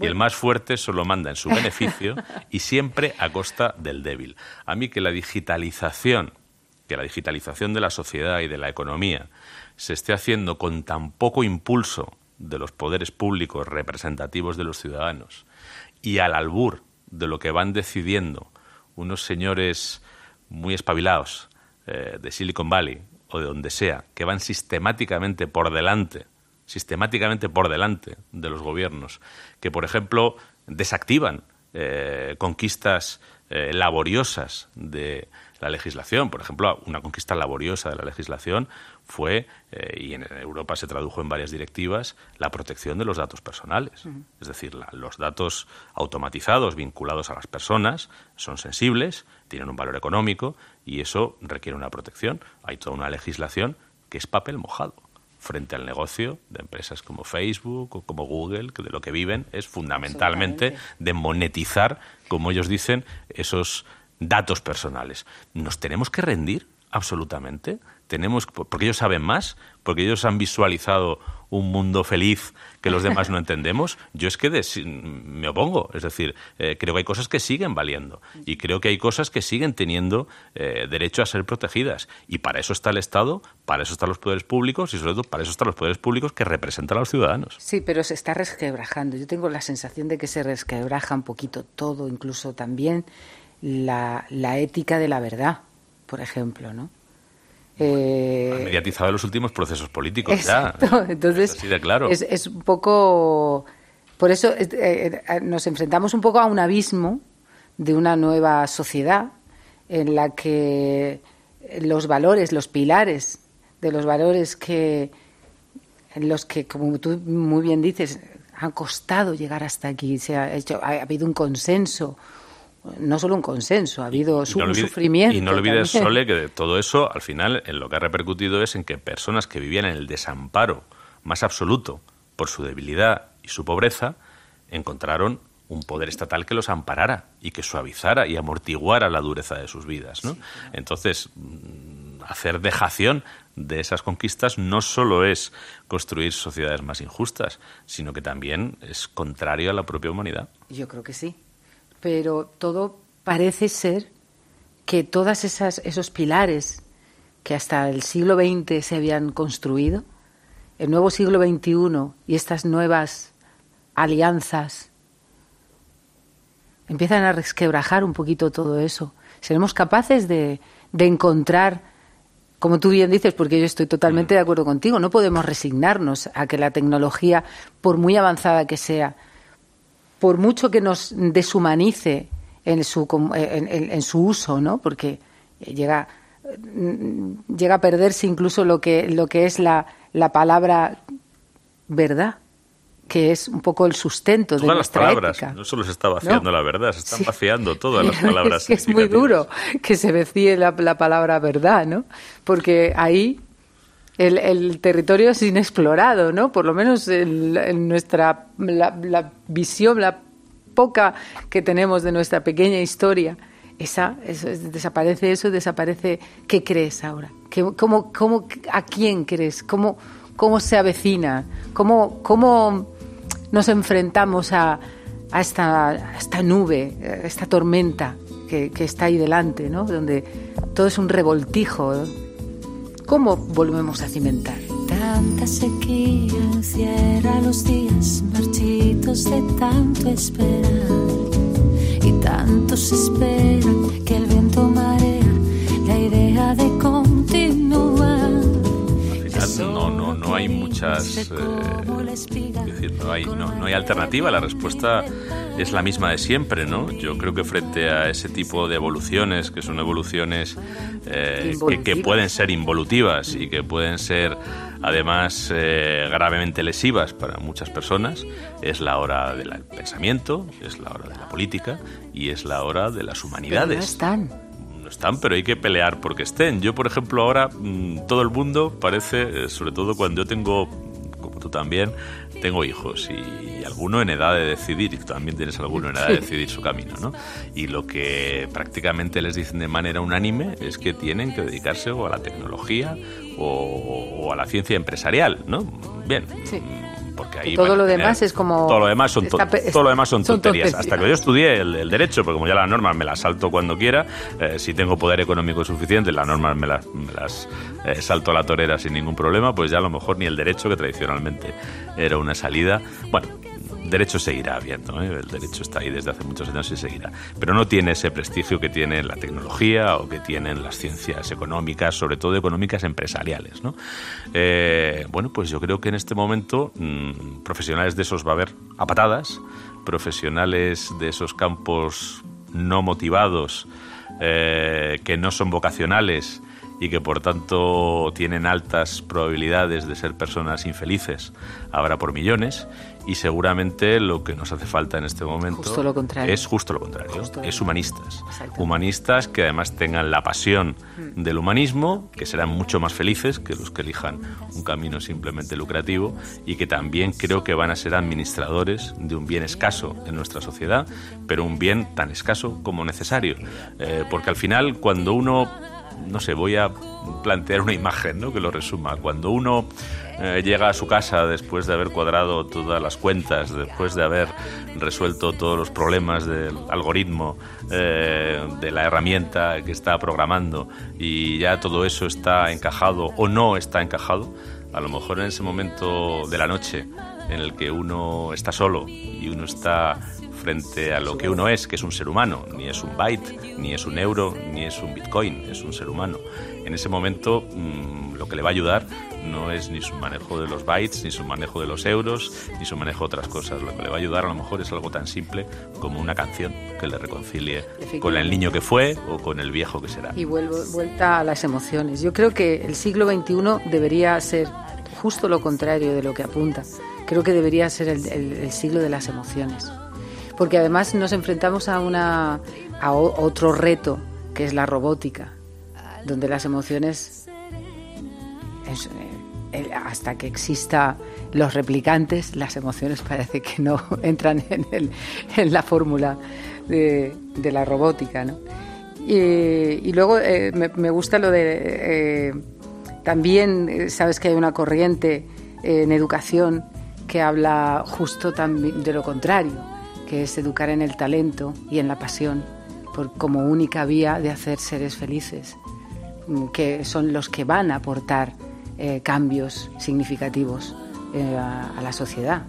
Y el más fuerte solo manda en su beneficio y siempre a costa del débil. A mí que la digitalización, que la digitalización de la sociedad y de la economía se esté haciendo con tan poco impulso de los poderes públicos representativos de los ciudadanos y al albur de lo que van decidiendo unos señores muy espabilados eh, de Silicon Valley o de donde sea, que van sistemáticamente por delante, sistemáticamente por delante de los gobiernos, que por ejemplo desactivan eh, conquistas eh, laboriosas de la legislación. Por ejemplo, una conquista laboriosa de la legislación fue, eh, y en Europa se tradujo en varias directivas, la protección de los datos personales. Es decir, la- los datos automatizados vinculados a las personas son sensibles, tienen un valor económico y eso requiere una protección. Hay toda una legislación que es papel mojado frente al negocio de empresas como Facebook o como Google, que de lo que viven es fundamentalmente de monetizar, como ellos dicen, esos datos personales. ¿Nos tenemos que rendir? Absolutamente. Tenemos, porque ellos saben más, porque ellos han visualizado un mundo feliz que los demás no entendemos. Yo es que me opongo. Es decir, eh, creo que hay cosas que siguen valiendo y creo que hay cosas que siguen teniendo eh, derecho a ser protegidas. Y para eso está el Estado, para eso están los poderes públicos y sobre todo para eso están los poderes públicos que representan a los ciudadanos. Sí, pero se está resquebrajando. Yo tengo la sensación de que se resquebraja un poquito todo, incluso también la, la ética de la verdad, por ejemplo, ¿no? Eh, Han mediatizado los últimos procesos políticos ya. Exacto. Entonces, Es así de claro. es, es un poco. Por eso eh, eh, nos enfrentamos un poco a un abismo de una nueva sociedad en la que los valores, los pilares de los valores que en los que, como tú muy bien dices, han costado llegar hasta aquí. Se ha, hecho, ha habido un consenso, no solo un consenso, ha habido Y su, no un olvide- sufrimiento. Y no olvides. Sole, que de todo eso, al final, en lo que ha repercutido es en que personas que vivían en el desamparo más absoluto por su debilidad y su pobreza, encontraron un poder estatal que los amparara y que suavizara y amortiguara la dureza de sus vidas. ¿no? Entonces, mm, hacer dejación de esas conquistas no solo es construir sociedades más injustas, sino que también es contrario a la propia humanidad. Yo creo que sí. Pero todo parece ser que esas esos pilares que hasta el siglo XX se habían construido, el nuevo siglo XXI y estas nuevas alianzas empiezan a resquebrajar un poquito todo eso. Seremos capaces de, de encontrar, como tú bien dices, porque yo estoy totalmente de acuerdo contigo, no podemos resignarnos a que la tecnología, por muy avanzada que sea, por mucho que nos deshumanice en su, com- en, en- en su uso, ¿no? Porque llega, mm, llega a perderse incluso lo que, lo que es la, la palabra verdad. que es un poco el sustento de nuestra las palabras, ética. no solo se está vaciando la verdad, se están vaciando todas las palabras. Es, que es muy duro que se vacíe la, la, palabra verdad, ¿no? Porque ahí el, el, territorio es inexplorado, ¿no? Por lo menos en, nuestra la, la, visión, la poca que tenemos de nuestra pequeña historia, esa, eso, desaparece eso, desaparece qué crees ahora, ¿Qué, cómo, cómo, a quién crees, cómo, cómo se avecina, cómo, cómo nos enfrentamos a, a, esta, esta nube, a esta tormenta que, que, está ahí delante, ¿no? Donde todo es un revoltijo. ¿Cómo volvemos a cimentar? Tanta sequía encierra los días marchitos de tanto esperar. Y tanto se espera que el No, no, no hay muchas. Eh, decir, no, hay, no, no hay alternativa. La respuesta es la misma de siempre, ¿no? Yo creo que frente a ese tipo de evoluciones, que son evoluciones eh, que, que, pueden ser involutivas y que pueden ser además eh, gravemente lesivas para muchas personas, es la hora del pensamiento, es la hora de la política y es la hora de las humanidades. Pero no están no están, pero hay que pelear porque estén. Yo, por ejemplo, ahora mmm, todo el mundo parece, eh, sobre todo cuando yo tengo, como tú también, tengo hijos y, y, alguno en edad de decidir, y tú también tienes alguno en edad de decidir su camino, ¿no? Y lo que prácticamente les dicen de manera unánime es que tienen que dedicarse o a la tecnología o, o a la ciencia empresarial, ¿no? Bien. Sí porque ahí todo lo demás es como todo lo demás son, to está, todo lo demás son, son tonterías. tonterías. hasta que yo estudié el, el, derecho porque como ya las normas me las salto cuando quiera eh, si tengo poder económico suficiente las normas me las, me las eh, salto a la torera sin ningún problema pues ya a lo mejor ni el derecho que tradicionalmente era una salida bueno derecho seguirá habiendo, ¿eh? el derecho está ahí desde hace muchos años y seguirá, pero no tiene ese prestigio que tiene la tecnología o que tienen las ciencias económicas, sobre todo económicas empresariales. ¿no? Eh, bueno, pues yo creo que en este momento mmm, profesionales de esos va a haber a patadas, profesionales de esos campos no motivados, eh, que no son vocacionales, y que por tanto tienen altas probabilidades de ser personas infelices, habrá por millones y seguramente lo que nos hace falta en este momento justo lo contrario. es justo lo contrario, justo es humanistas. Humanistas que además tengan la pasión mm. del humanismo, que serán mucho más felices que los que elijan un camino simplemente lucrativo y que también creo que van a ser administradores de un bien escaso en nuestra sociedad, pero un bien tan escaso como necesario. Eh, porque al final cuando uno no sé, voy a plantear una imagen ¿no? que lo resuma. Cuando uno eh, llega a su casa después de haber cuadrado todas las cuentas, después de haber resuelto todos los problemas del algoritmo, eh, de la herramienta que está programando y ya todo eso está encajado o no está encajado, a lo mejor en ese momento de la noche en el que uno está solo y uno está frente a lo que uno es, que es un ser humano, ni es un byte, ni es un euro, ni es un bitcoin, es un ser humano. En ese momento mmm, lo que le va a ayudar no es ni su manejo de los bytes, ni su manejo de los euros, ni su manejo de otras cosas. Lo que le va a ayudar a lo mejor es algo tan simple como una canción que le reconcilie con el niño que fue o con el viejo que será. Y vuelvo, vuelta a las emociones. Yo creo que el siglo XXI debería ser justo lo contrario de lo que apunta. Creo que debería ser el, el, el siglo de las emociones porque además nos enfrentamos a, una, a otro reto, que es la robótica, donde las emociones, es, eh, hasta que exista los replicantes, las emociones parece que no entran en, el, en la fórmula de, la robótica. Y, luego eh, me, gusta lo de... Eh, también sabes que hay una corriente en educación que habla justo también de lo contrario, que es educar en el talento y en la pasión por, como única vía de hacer seres felices, que son los que van a aportar eh, cambios significativos eh, a, la sociedad.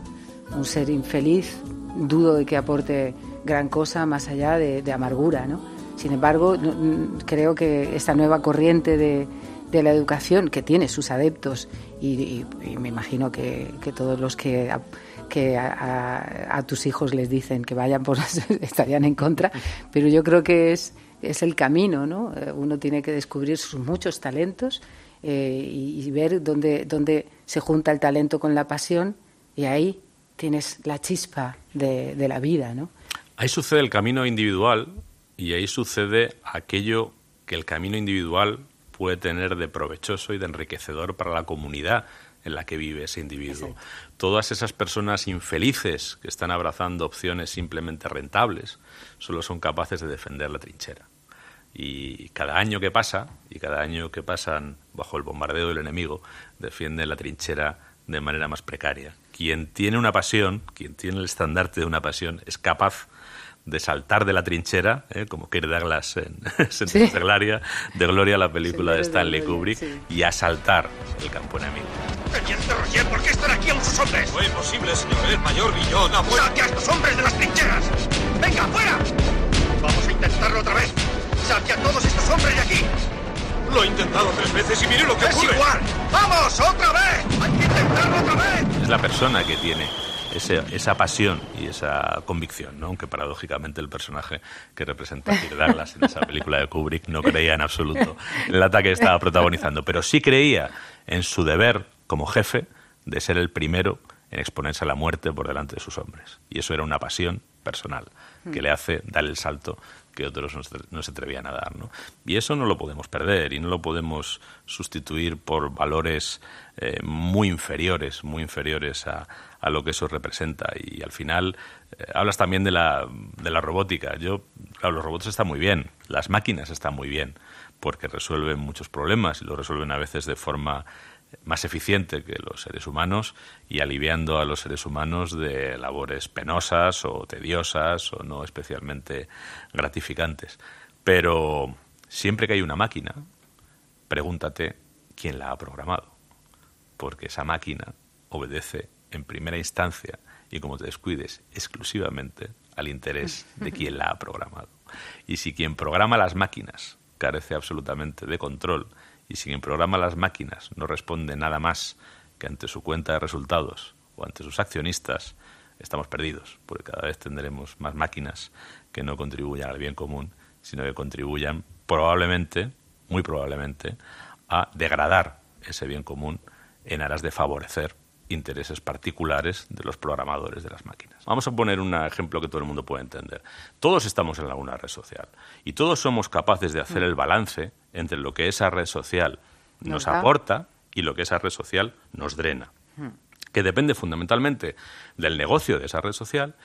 Un ser infeliz dudo de que aporte gran cosa más allá de, amargura. ¿no? Sin embargo, creo que esta nueva corriente de, de la educación, que tiene sus adeptos, y, y, y me imagino que, que todos los que que a, a, tus hijos les dicen que vayan por estarían en contra, pero yo creo que es, es el camino, ¿no? Uno tiene que descubrir sus muchos talentos eh, y, y, ver dónde, dónde se junta el talento con la pasión y ahí tienes la chispa de, de la vida, ¿no? Ahí sucede el camino individual y ahí sucede aquello que el camino individual puede tener de provechoso y de enriquecedor para la comunidad en la que vive ese individuo. Todas esas personas infelices que están abrazando opciones simplemente rentables solo son capaces de defender la trinchera. Y cada año que pasa, y cada año que pasan bajo el bombardeo del enemigo, defienden la trinchera de manera más precaria. Quien tiene una pasión, quien tiene el estandarte de una pasión, es capaz de saltar de la trinchera, ¿eh? como Kirk Douglas en Sentencia de Gloria, de Gloria, la película de Stanley Kubrick, y asaltar el campo enemigo. Teniente Roger, ¿por qué están aquí aún sus hombres? No es posible, señor. El mayor Guillón ha. ¡Saque a estos hombres de las trincheras! ¡Venga, fuera! Vamos a intentarlo otra vez. ¡Saque a todos estos hombres de aquí! Lo he intentado tres veces y mire lo que ¡Es ocurre. igual! ¡Vamos, otra vez! ¡Hay que intentarlo otra vez! Es la persona que tiene esa pasión y esa convicción, ¿no? aunque paradójicamente el personaje que representa a Douglas en esa película de Kubrick no creía en absoluto en el ataque que estaba protagonizando, pero sí creía en su deber como jefe de ser el primero en exponerse a la muerte por delante de sus hombres. Y eso era una pasión personal que le hace dar el salto que otros no se atrevían a dar. ¿no? Y eso no lo podemos perder y no lo podemos sustituir por valores eh, muy inferiores, muy inferiores a, a lo que eso representa. Y al final eh, hablas también de la, de la robótica. Yo, los robots están muy bien, las máquinas están muy bien, porque resuelven muchos problemas y lo resuelven a veces de forma más eficiente que los seres humanos y aliviando a los seres humanos de labores penosas o tediosas o no especialmente gratificantes. Pero siempre que hay una máquina, pregúntate quién la ha programado, porque esa máquina obedece en primera instancia y como te descuides exclusivamente al interés de quien la ha programado. Y si quien programa las máquinas carece absolutamente de control y si quien programa las máquinas no responde nada más que ante su cuenta de resultados o ante sus accionistas, estamos perdidos, porque cada vez tendremos más máquinas que no contribuyan al bien común, sino que contribuyan probablemente, muy probablemente, a degradar ese bien común en aras de favorecer intereses particulares de los programadores de las máquinas. Vamos a poner un ejemplo que todo el mundo puede entender. Todos estamos en alguna red social y todos somos capaces de hacer el balance entre lo que esa red social nos aporta y lo que esa red social nos drena, que depende fundamentalmente del negocio de esa red social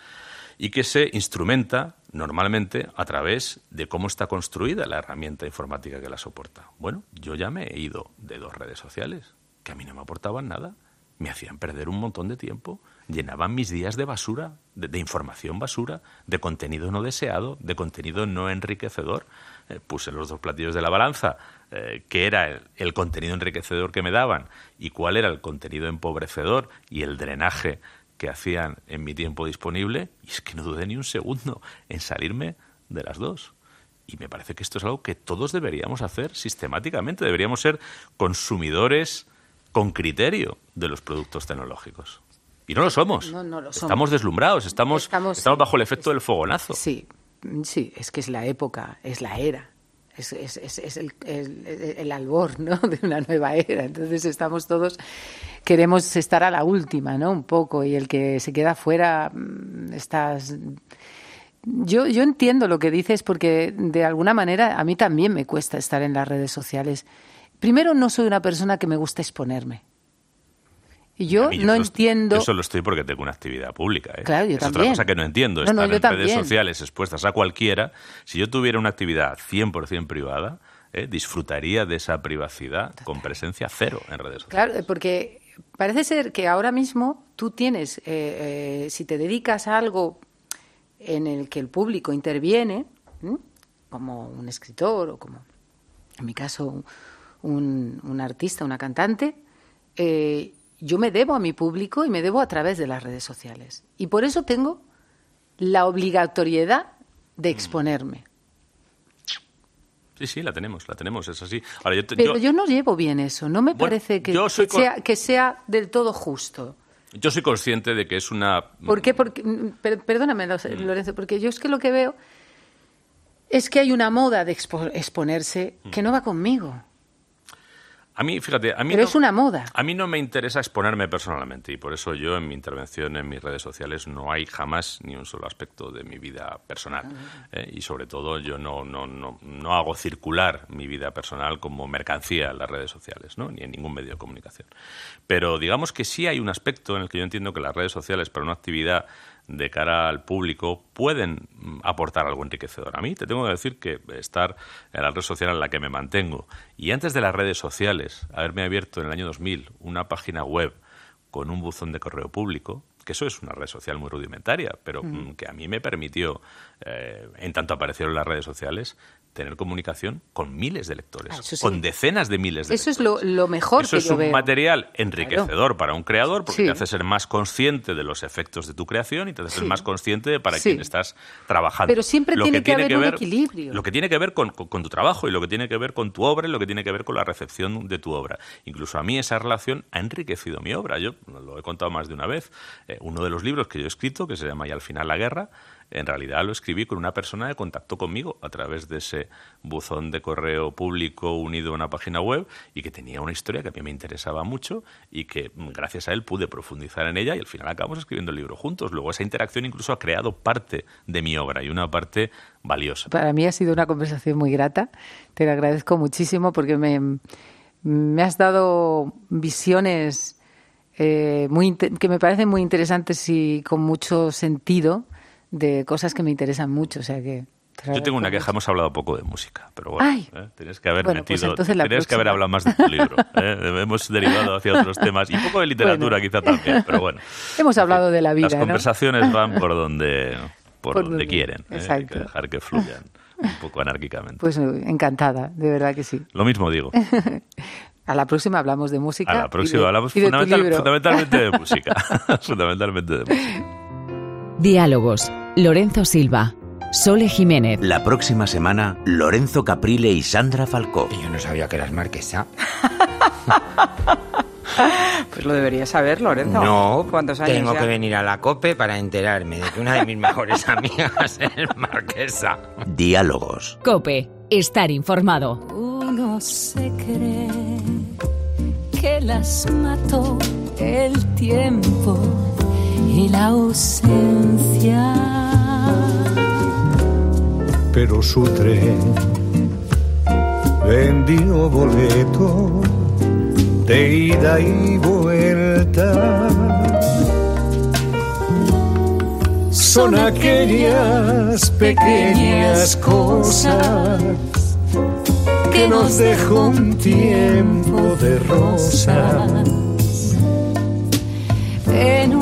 y que se instrumenta normalmente a través de cómo está construida la herramienta informática que la soporta. Bueno, yo ya me he ido de dos redes sociales que a mí no me aportaban nada, me hacían perder un montón de tiempo, llenaban mis días de basura, de, información basura, de contenido no deseado, de contenido no enriquecedor. Eh, puse los dos platillos de la balanza, eh, qué era el, el contenido enriquecedor que me daban y cuál era el contenido empobrecedor y el drenaje que hacían en mi tiempo disponible, y es que no dudé ni un segundo en salirme de las dos. Y me parece que esto es algo que todos deberíamos hacer sistemáticamente. Deberíamos ser consumidores con criterio de los productos tecnológicos. Y no lo somos. No, no lo somos. Estamos deslumbrados, estamos, Estamos- estamos bajo el efecto del fogonazo. Sí, sí, es que es la época, es la era. Es, es- es- el- el albor ¿no? de una nueva era. Entonces estamos todos, queremos estar a la última, ¿no? Un poco, y el que se queda fuera, mm, estás... Yo, yo entiendo lo que dices porque de alguna manera a mí también me cuesta estar en las redes sociales. Primero, no soy una persona que me gusta exponerme. Y yo no entiendo... Yo solo estoy porque tengo una actividad pública. ¿eh? Claro, yo es otra también. cosa que no entiendo. No, no, Estar en redes sociales expuestas a cualquiera. Si yo tuviera una actividad 100% privada, ¿eh? disfrutaría de esa privacidad con presencia cero en redes sociales. Claro, porque parece ser que ahora mismo tú tienes, eh, eh, si te dedicas a algo en el que el público interviene, como un escritor o como, en mi caso, un, un artista, una cantante, eh, yo me debo a mi público y me debo a través de las redes sociales. Y por eso tengo la obligatoriedad de Mm. exponerme. Sí, sí, la tenemos, la tenemos, es así. Ahora, yo, te- Pero yo- yo no llevo bien eso. No me Bueno, parece que, soy sea, que sea del todo justo. yo soy consciente de que es una... ¿Por qué? Porque, mm, per- perdóname, Lo- Lorenzo, porque yo es que lo que veo es que hay una moda de expo- exponerse que no va conmigo. A mí, fíjate, a mí Pero no- es una moda. A mí no me interesa exponerme personalmente y por eso yo en mi intervención en mis redes sociales no hay jamás ni un solo aspecto de mi vida personal. ¿eh? Y sobre todo yo no, no, no, no hago circular mi vida personal como mercancía en las redes sociales, ¿no? ni en ningún medio de comunicación. Pero digamos que sí hay un aspecto en el que yo entiendo que las redes sociales para una actividad de cara al público pueden mm, aportar algo enriquecedor. A mí te tengo que decir que estar en la red social en la que me mantengo y antes de las redes sociales, haberme abierto en el año 2000 una página web con un buzón de correo público, que eso es una red social muy rudimentaria, pero mm, que a mí me permitió, eh, en tanto aparecieron las redes sociales, tener comunicación con miles de lectores, Ah, eso sí. con decenas de miles de Eso es lectores. lo, lo mejor Eso que es yo un veo. material enriquecedor para un creador porque Sí. te hace ser más consciente de los efectos de tu creación y te hace ser más consciente de para quién estás trabajando. Pero siempre tiene que haber un equilibrio. Lo que tiene que ver con, con- con tu trabajo y lo que tiene que ver con tu obra y lo que tiene que ver con la recepción de tu obra. Incluso a mí esa relación ha enriquecido mi obra. Yo lo he contado más de una vez. Eh, uno de los libros que yo he escrito, que se llama Y al final la guerra, en realidad lo escribí con una persona que contactó conmigo a través de ese buzón de correo público unido a una página web y que tenía una historia que a mí me interesaba mucho y que mm, gracias a él pude profundizar en ella y al final acabamos escribiendo el libro juntos. Luego esa interacción incluso ha creado parte de mi obra y una parte valiosa. Para mí ha sido una conversación muy grata. Te lo agradezco muchísimo porque me, has dado visiones eh, que me parecen muy interesantes y con mucho sentido de cosas que me interesan mucho. O sea que Yo tengo una queja, hemos hablado poco de música, pero bueno. ¿eh? tienes que haber Bueno, pues metido, la tienes que haber hablado más de tu libro. ¿eh? Hemos derivado hacia otros temas y un poco de literatura Bueno. quizá también, pero bueno. Hemos hablado de la vida, Las ¿no? conversaciones van por donde, por Por donde donde- quieren. ¿eh? Hay que dejar que fluyan un poco anarquicamente. Pues encantada, de verdad que sí. Lo mismo digo. A la próxima hablamos de música. A la y próxima de- hablamos y de fundamental- libro. fundamentalmente de música. fundamentalmente de música. Diálogos. Lorenzo Silva. Sole Jiménez. La próxima semana, Lorenzo Caprile y Sandra Falcó. Yo no sabía que eras marquesa. Pues lo deberías saber, Lorenzo. No, ¿Cuántos años tengo ya? que venir a la COPE para enterarme de que una de mis mejores amigas es marquesa. Diálogos. Cope. Estar informado. Uno se cree que las mató el tiempo y la ausencia. pero su tren vendió boleto de ida y vuelta. Son aquellas pequeñas cosas que nos dejó un tiempo de rosas. En un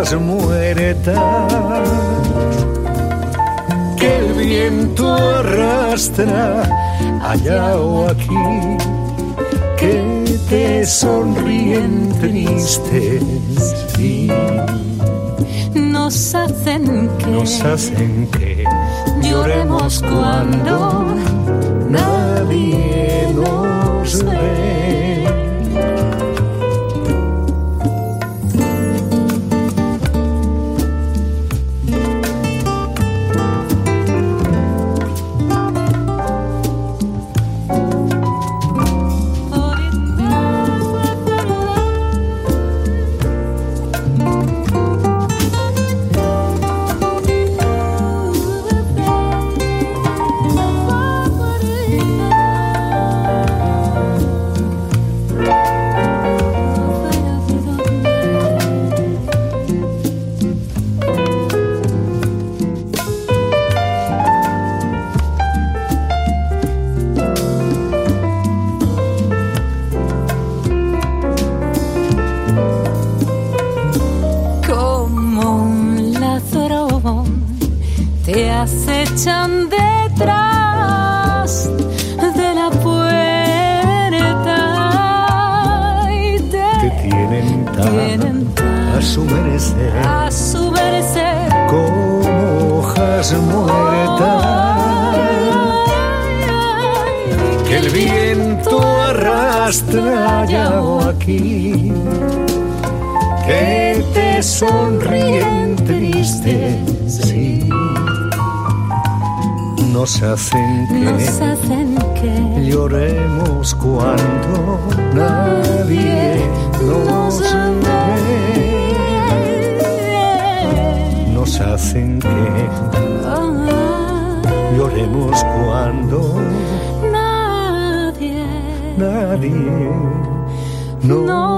hojas muertas que el viento arrastra allá o aquí que te sonríen tristes y Nos hacen que nos hacen que lloremos cuando nadie nos ve. Hacen que, nos hacen que lloremos cuando nadie nos ve. Nos hacen que lloremos cuando nadie nadie nos.